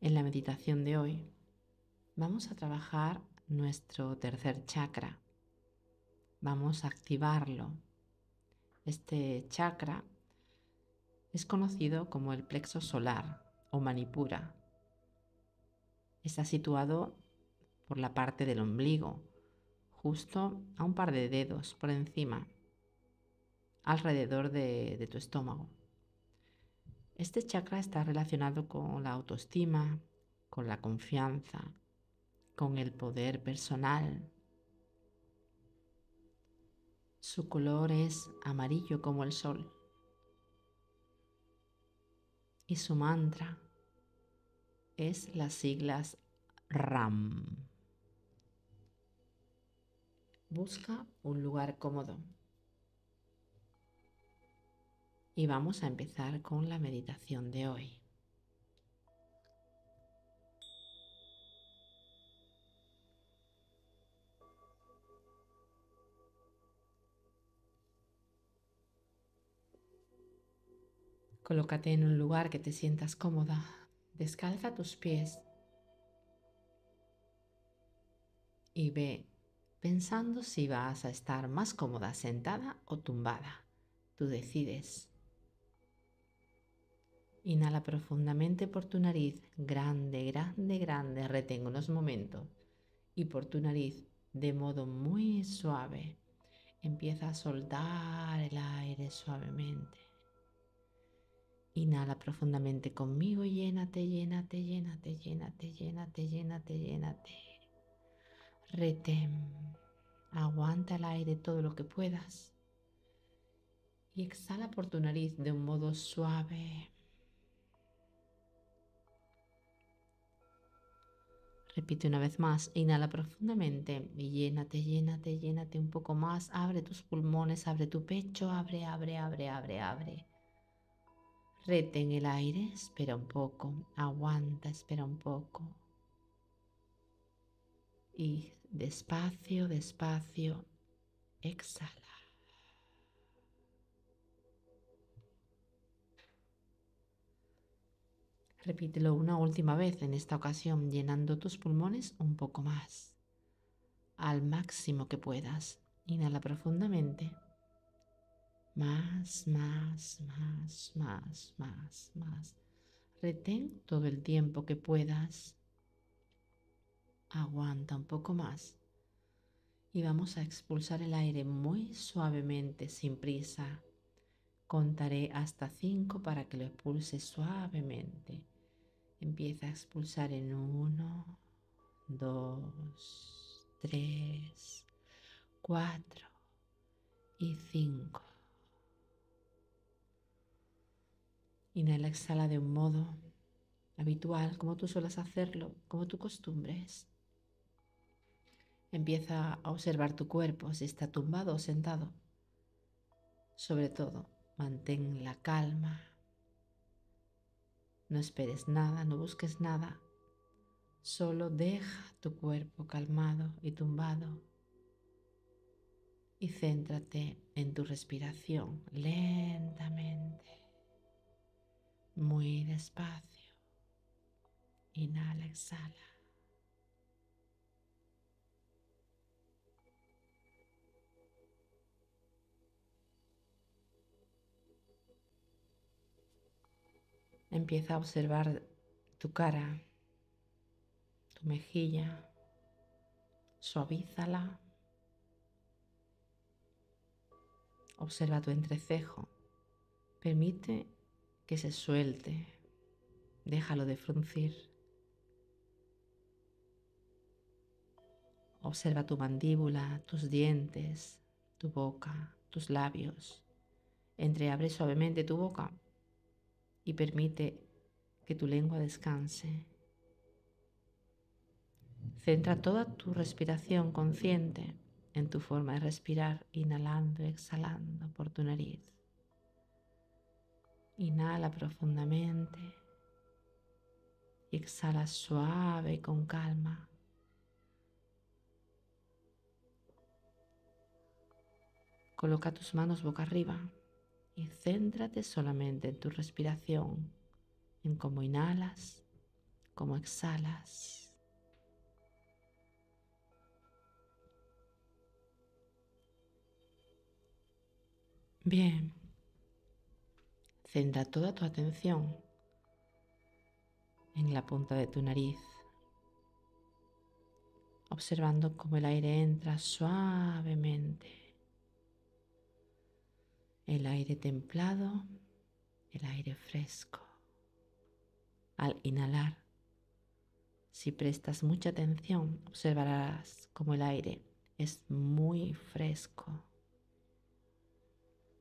En la meditación de hoy vamos a trabajar nuestro tercer chakra. Vamos a activarlo. Este chakra es conocido como el plexo solar o manipura. Está situado por la parte del ombligo, justo a un par de dedos por encima, alrededor de, de tu estómago. Este chakra está relacionado con la autoestima, con la confianza, con el poder personal. Su color es amarillo como el sol. Y su mantra es las siglas RAM. Busca un lugar cómodo. Y vamos a empezar con la meditación de hoy. Colócate en un lugar que te sientas cómoda. Descalza tus pies y ve pensando si vas a estar más cómoda sentada o tumbada. Tú decides. Inhala profundamente por tu nariz, grande, grande, grande, retén unos momentos. Y por tu nariz, de modo muy suave, empieza a soltar el aire suavemente. Inhala profundamente conmigo llénate, llénate, llénate, llénate, llénate, llénate, llénate. Retén. Aguanta el aire todo lo que puedas. Y exhala por tu nariz de un modo suave, Repite una vez más, inhala profundamente y llénate, llénate, llénate un poco más. Abre tus pulmones, abre tu pecho, abre, abre, abre, abre, abre. Retén el aire, espera un poco, aguanta, espera un poco. Y despacio, despacio, exhala. Repítelo una última vez, en esta ocasión llenando tus pulmones un poco más, al máximo que puedas. Inhala profundamente. Más, más, más, más, más, más. Retén todo el tiempo que puedas. Aguanta un poco más. Y vamos a expulsar el aire muy suavemente, sin prisa. Contaré hasta cinco para que lo expulses suavemente. Empieza a expulsar en uno, dos, tres, cuatro y cinco. Inhala, exhala de un modo habitual, como tú sueles hacerlo, como tu costumbre es. Empieza a observar tu cuerpo, si está tumbado o sentado. Sobre todo, mantén la calma no esperes nada, no busques nada. Solo deja tu cuerpo calmado y tumbado y céntrate en tu respiración lentamente, muy despacio. Inhala, exhala. Empieza a observar tu cara, tu mejilla, suavízala. Observa tu entrecejo. Permite que se suelte. Déjalo de fruncir. Observa tu mandíbula, tus dientes, tu boca, tus labios. Entreabre suavemente tu boca y permite que tu lengua descanse. Centra toda tu respiración consciente en tu forma de respirar, inhalando y exhalando por tu nariz. Inhala profundamente y exhala suave y con calma. Coloca tus manos boca arriba y céntrate solamente en tu respiración, en cómo inhalas, cómo exhalas. Bien, centra toda tu atención en la punta de tu nariz, observando cómo el aire entra suavemente. El aire templado, el aire fresco. Al inhalar, si prestas mucha atención, observarás cómo el aire es muy fresco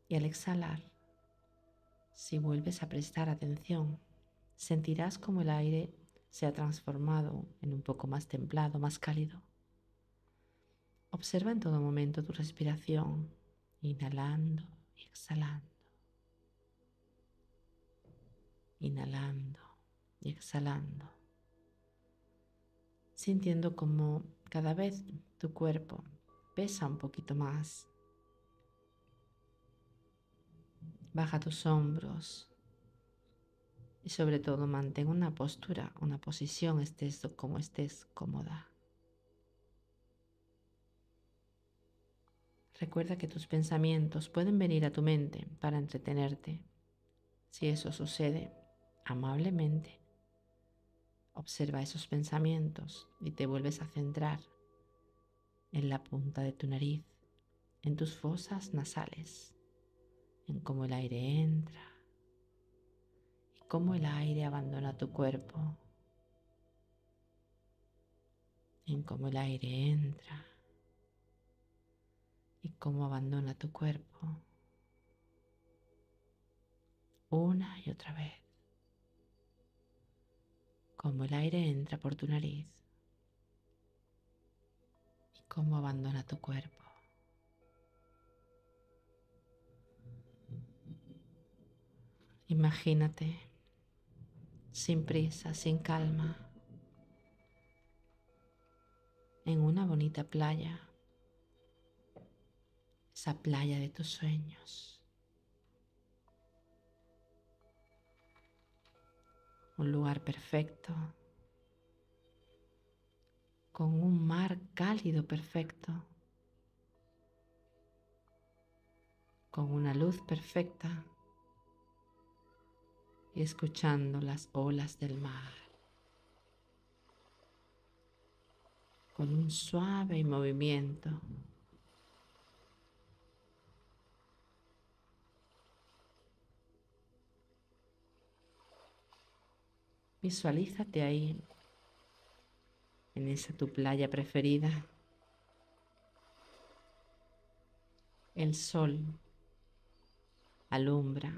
y al exhalar, si vuelves a prestar atención, sentirás como el aire se ha transformado en un poco más templado, más cálido. Observa en todo momento tu respiración, inhalando exhalando. Inhalando y exhalando. Sintiendo como cada vez tu cuerpo pesa un poquito más Baja tus hombros y sobre todo mantén una postura, una posición, estés como estés cómoda. Recuerda que tus pensamientos pueden venir a tu mente para entretenerte. Si eso sucede, amablemente, observa esos pensamientos y te vuelves a centrar en la punta de tu nariz, en tus fosas nasales en cómo el aire entra y cómo el aire abandona tu cuerpo, en cómo el aire entra cómo abandona tu cuerpo. Una y otra vez, cómo el aire entra por tu nariz. Y cómo abandona tu cuerpo. Imagínate, sin prisa, sin calma, en una bonita playa, esa playa de tus sueños. Un lugar perfecto, con un mar cálido perfecto, con una luz perfecta y escuchando las olas del mar con un suave movimiento. Visualízate ahí, en esa tu playa preferida. El sol alumbra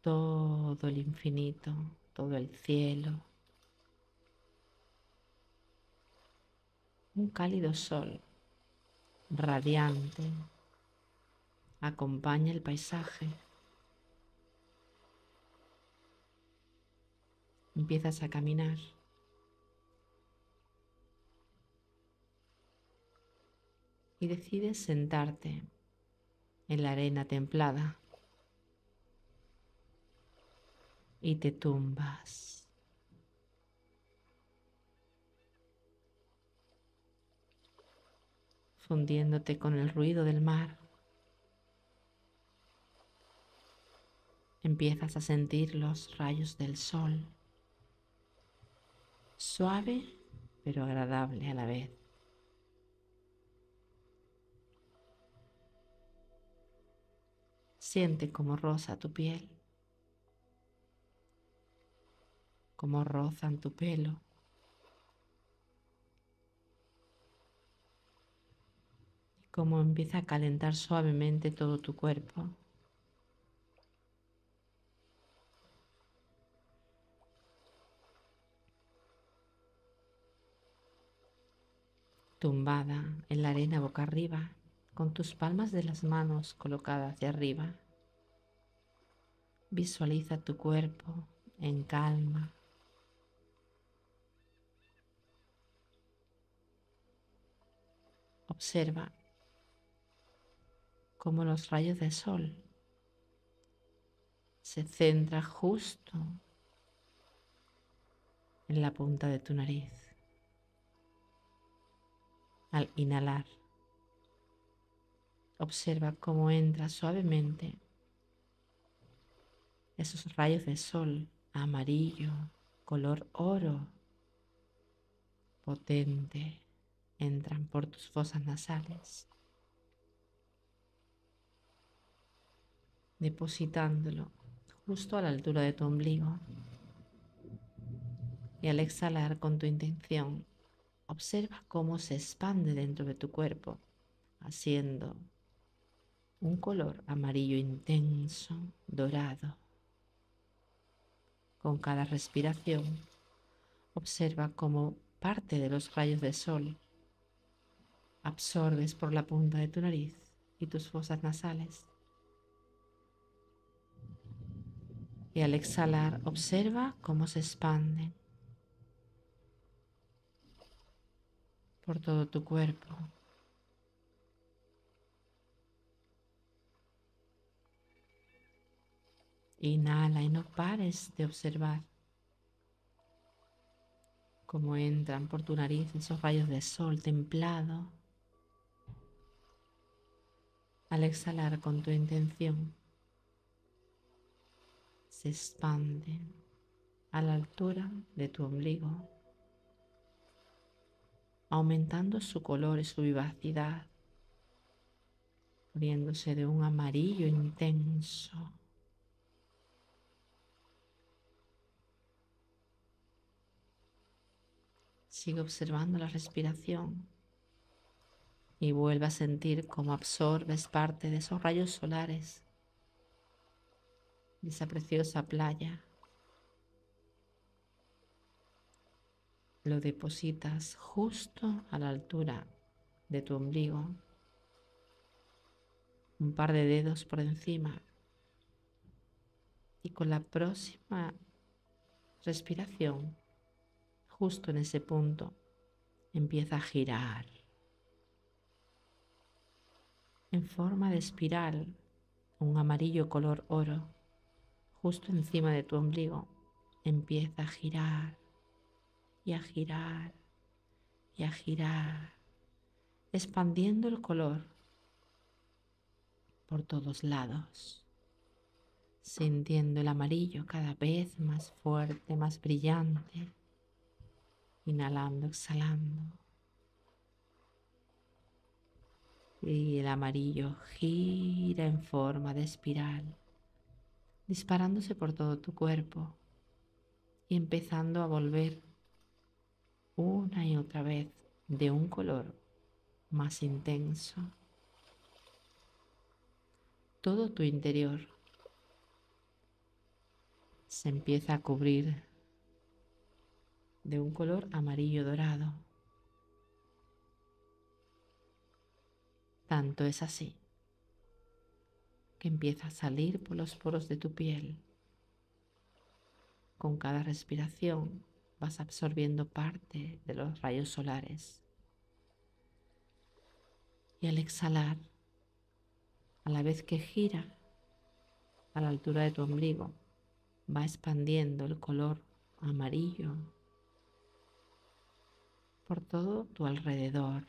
todo el infinito, todo el cielo. Un cálido sol radiante acompaña el paisaje. Empiezas a caminar. Y decides sentarte en la arena templada. y te tumbas. fundiéndote con el ruido del mar. Empiezas a sentir los rayos del sol, suave pero agradable a la vez. Siente como rosa tu piel. como rozan tu pelo. Cómo empieza a calentar suavemente todo tu cuerpo. Tumbada en la arena boca arriba, con tus palmas de las manos colocadas hacia arriba. Visualiza tu cuerpo en calma, Observa cómo los rayos de sol se centran justo en la punta de tu nariz. Al inhalar, observa cómo entra suavemente esos rayos de sol amarillo, color oro, potente, entran por tus fosas nasales, depositándolo justo a la altura de tu ombligo. Y al exhalar con tu intención, observa cómo se expande dentro de tu cuerpo, haciendo un color amarillo intenso, dorado. Con cada respiración, observa cómo parte de los rayos de sol absorbes por la punta de tu nariz y tus fosas nasales. Y al exhalar, observa cómo se expanden por todo tu cuerpo. Inhala y no pares de observar cómo entran por tu nariz esos rayos de sol templado. Al exhalar con tu intención, se expanden a la altura de tu ombligo, aumentando su color y su vivacidad, poniéndose de un amarillo intenso Sigue observando la respiración y vuelve a sentir cómo absorbes parte de esos rayos solares de esa preciosa playa. Lo depositas justo a la altura de tu ombligo, un par de dedos por encima y con la próxima respiración justo en ese punto empieza a girar. En forma de espiral, un amarillo color oro, justo encima de tu ombligo, empieza a girar y a girar y a girar, expandiendo el color por todos lados, sintiendo el amarillo cada vez más fuerte, más brillante Inhalando, exhalando. Y el amarillo gira en forma de espiral, disparándose por todo tu cuerpo y empezando a volver una y otra vez de un color más intenso. Todo tu interior se empieza a cubrir de un color amarillo dorado. Tanto es así que empieza a salir por los poros de tu piel. Con cada respiración vas absorbiendo parte de los rayos solares. Y al exhalar, a la vez que gira a la altura de tu ombligo, va expandiendo el color amarillo por todo tu alrededor,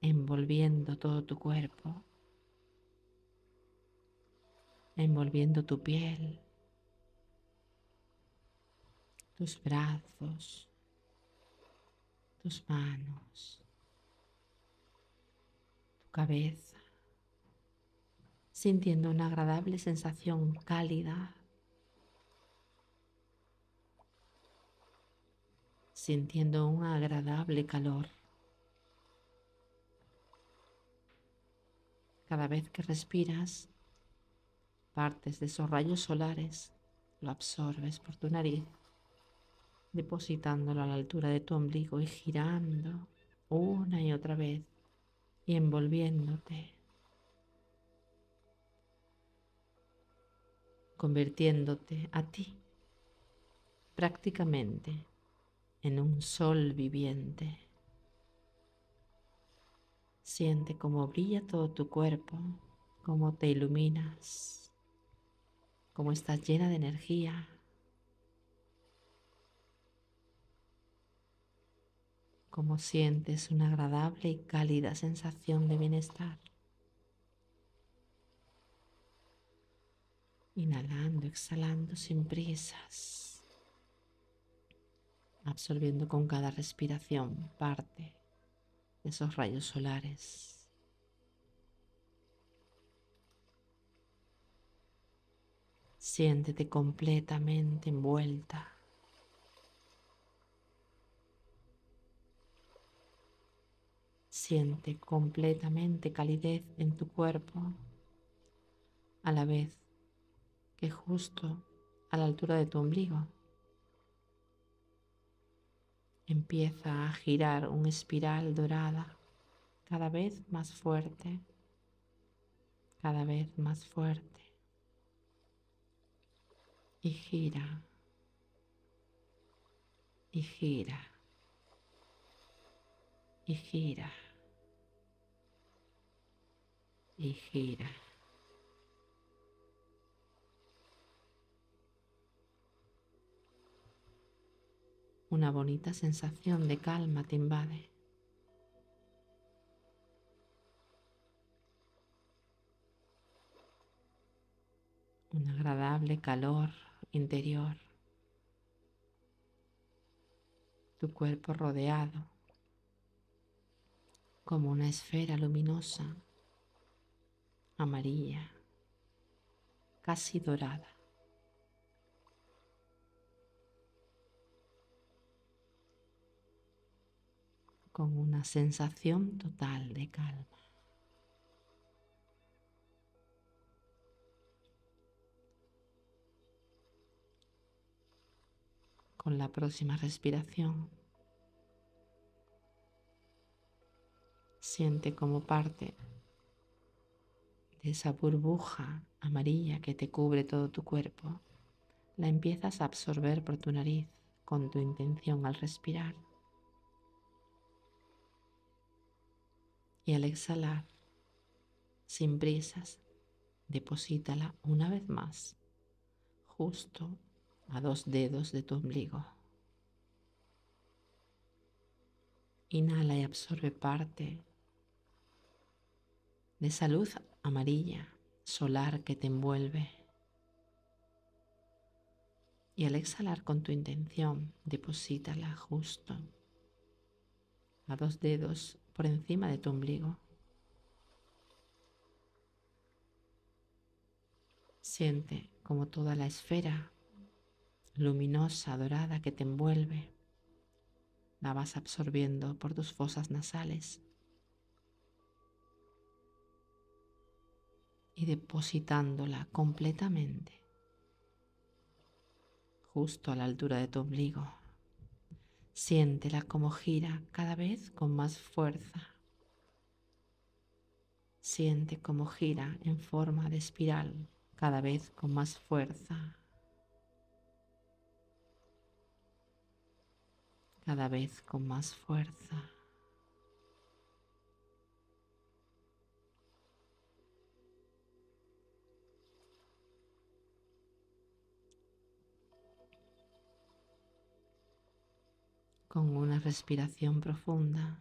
envolviendo todo tu cuerpo, envolviendo tu piel, tus brazos, tus manos, tu cabeza, sintiendo una agradable sensación cálida sintiendo un agradable calor. Cada vez que respiras, partes de esos rayos solares lo absorbes por tu nariz, depositándolo a la altura de tu ombligo y girando una y otra vez y envolviéndote, convirtiéndote a ti prácticamente en un sol viviente. Siente cómo brilla todo tu cuerpo, cómo te iluminas, cómo estás llena de energía. Como sientes una agradable y cálida sensación de bienestar. Inhalando, exhalando sin prisas, absorbiendo con cada respiración parte de esos rayos solares. Siéntete completamente envuelta Siente completamente calidez en tu cuerpo a la vez que justo a la altura de tu ombligo empieza a girar una espiral dorada cada vez más fuerte, cada vez más fuerte. Y gira, y gira, y gira y gira. Una bonita sensación de calma te invade. Un agradable calor interior. Tu cuerpo rodeado como una esfera luminosa amarilla, casi dorada. con una sensación total de calma. Con la próxima respiración, siente como parte esa burbuja amarilla que te cubre todo tu cuerpo, la empiezas a absorber por tu nariz con tu intención al respirar. Y al exhalar, sin prisas, deposítala una vez más, justo a dos dedos de tu ombligo. Inhala y absorbe parte de esa luz amarilla, solar que te envuelve. Y al exhalar con tu intención, deposítala justo a dos dedos por encima de tu ombligo. Siente como toda la esfera luminosa, dorada que te envuelve, la vas absorbiendo por tus fosas nasales y depositándola completamente justo a la altura de tu ombligo. Siéntela como gira cada vez con más fuerza. Siente como gira en forma de espiral cada vez con más fuerza. Cada vez con más fuerza. Con una respiración profunda.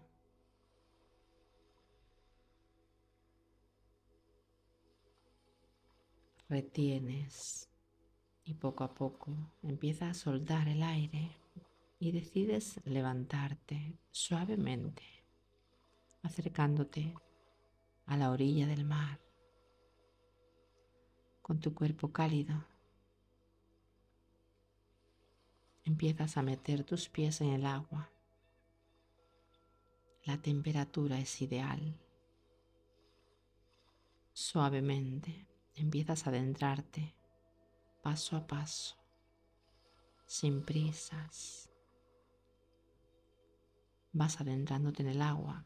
Retienes y poco a poco empieza a soltar el aire y decides levantarte suavemente, acercándote a la orilla del mar con tu cuerpo cálido empiezas a meter tus pies en el agua. La temperatura es ideal. Suavemente empiezas a adentrarte paso a paso, sin prisas. Vas adentrándote en el agua,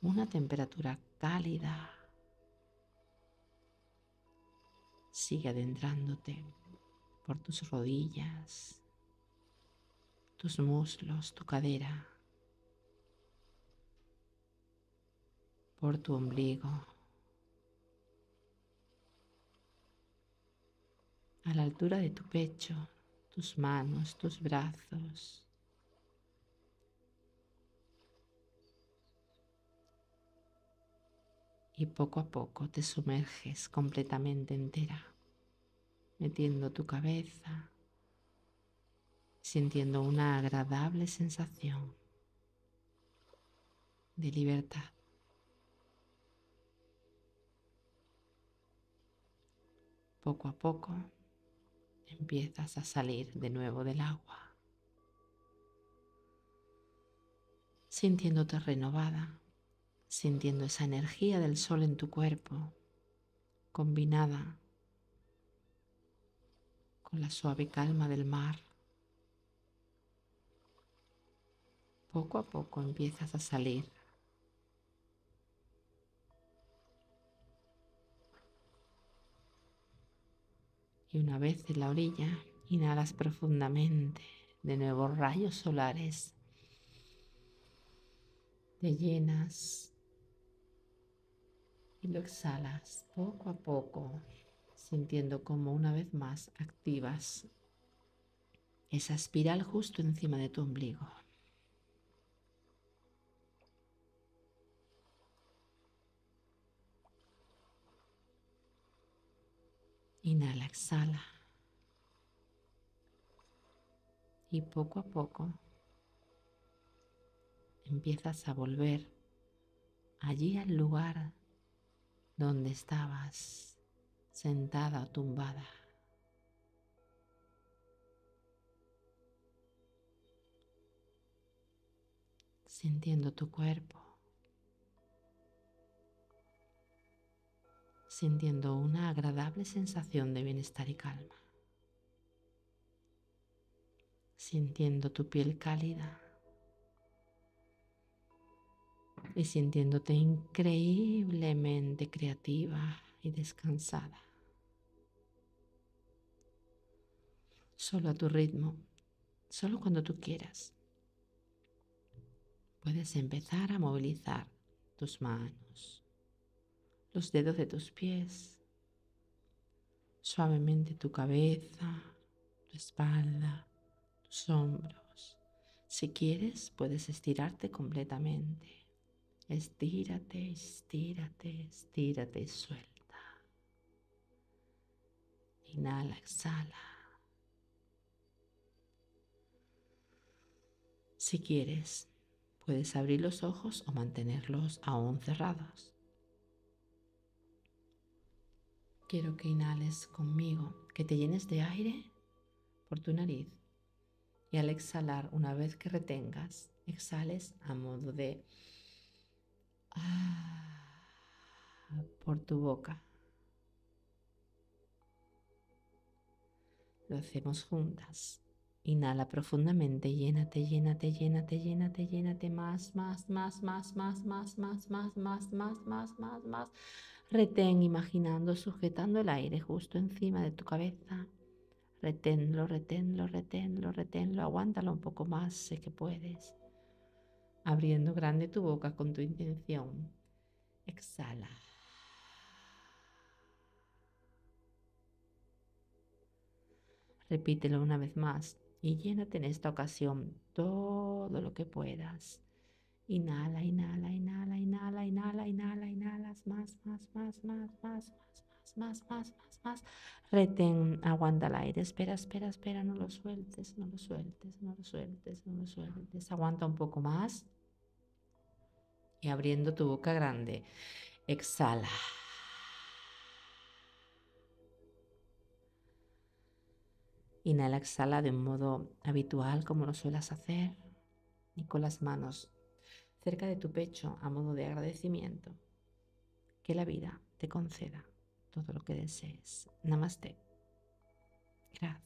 una temperatura cálida. Sigue adentrándote por tus rodillas, tus muslos, tu cadera, por tu ombligo, a la altura de tu pecho, tus manos, tus brazos. Y poco a poco te sumerges completamente entera, metiendo tu cabeza sintiendo una agradable sensación de libertad. Poco a poco empiezas a salir de nuevo del agua, sintiéndote renovada, sintiendo esa energía del sol en tu cuerpo, combinada con la suave calma del mar. Poco a poco empiezas a salir y una vez en la orilla inhalas profundamente de nuevo rayos solares, te llenas y lo exhalas poco a poco, sintiendo como una vez más activas esa espiral justo encima de tu ombligo. Inhala, exhala. Y poco a poco empiezas a volver allí al lugar donde estabas sentada o tumbada. Sintiendo tu cuerpo. Sintiendo una agradable sensación de bienestar y calma, sintiendo tu piel cálida y sintiéndote increíblemente creativa y descansada. Solo a tu ritmo, solo cuando tú quieras. Puedes empezar a movilizar tus manos, los dedos de tus pies, suavemente tu cabeza, tu espalda, tus hombros. Si quieres, puedes estirarte completamente. Estírate, estírate, estírate y suelta. Inhala, exhala. Si quieres, puedes abrir los ojos o mantenerlos aún cerrados. Quiero que inhales conmigo, que te llenes de aire por tu nariz y al exhalar, una vez que retengas, exhales a modo de ah, por tu boca. Lo hacemos juntas. Inhala profundamente, llénate, llénate, llénate, llénate, llénate más, más, más, más, más, más, más, más, más, más, más, más, más. Retén imaginando, sujetando el aire justo encima de tu cabeza. Reténlo, reténlo, reténlo, reténlo. Aguántalo un poco más, sé que puedes. Abriendo grande tu boca con tu intención. Exhala. Repítelo una vez más y llénate en esta ocasión todo lo que puedas. Inhala, inhala, inhala, inhala, inhala, inhala, inhalas más, más, más, más, más, más, más, más, más, más. Retén, aguanta el aire. Espera, espera, espera, no lo sueltes, no lo sueltes, no lo sueltes, no lo sueltes. Aguanta un poco más. Y abriendo tu boca grande, exhala. Inhala, exhala de un modo habitual como lo suelas hacer y con las manos cerca de tu pecho a modo de agradecimiento. Que la vida te conceda todo lo que desees. Namaste. Gracias.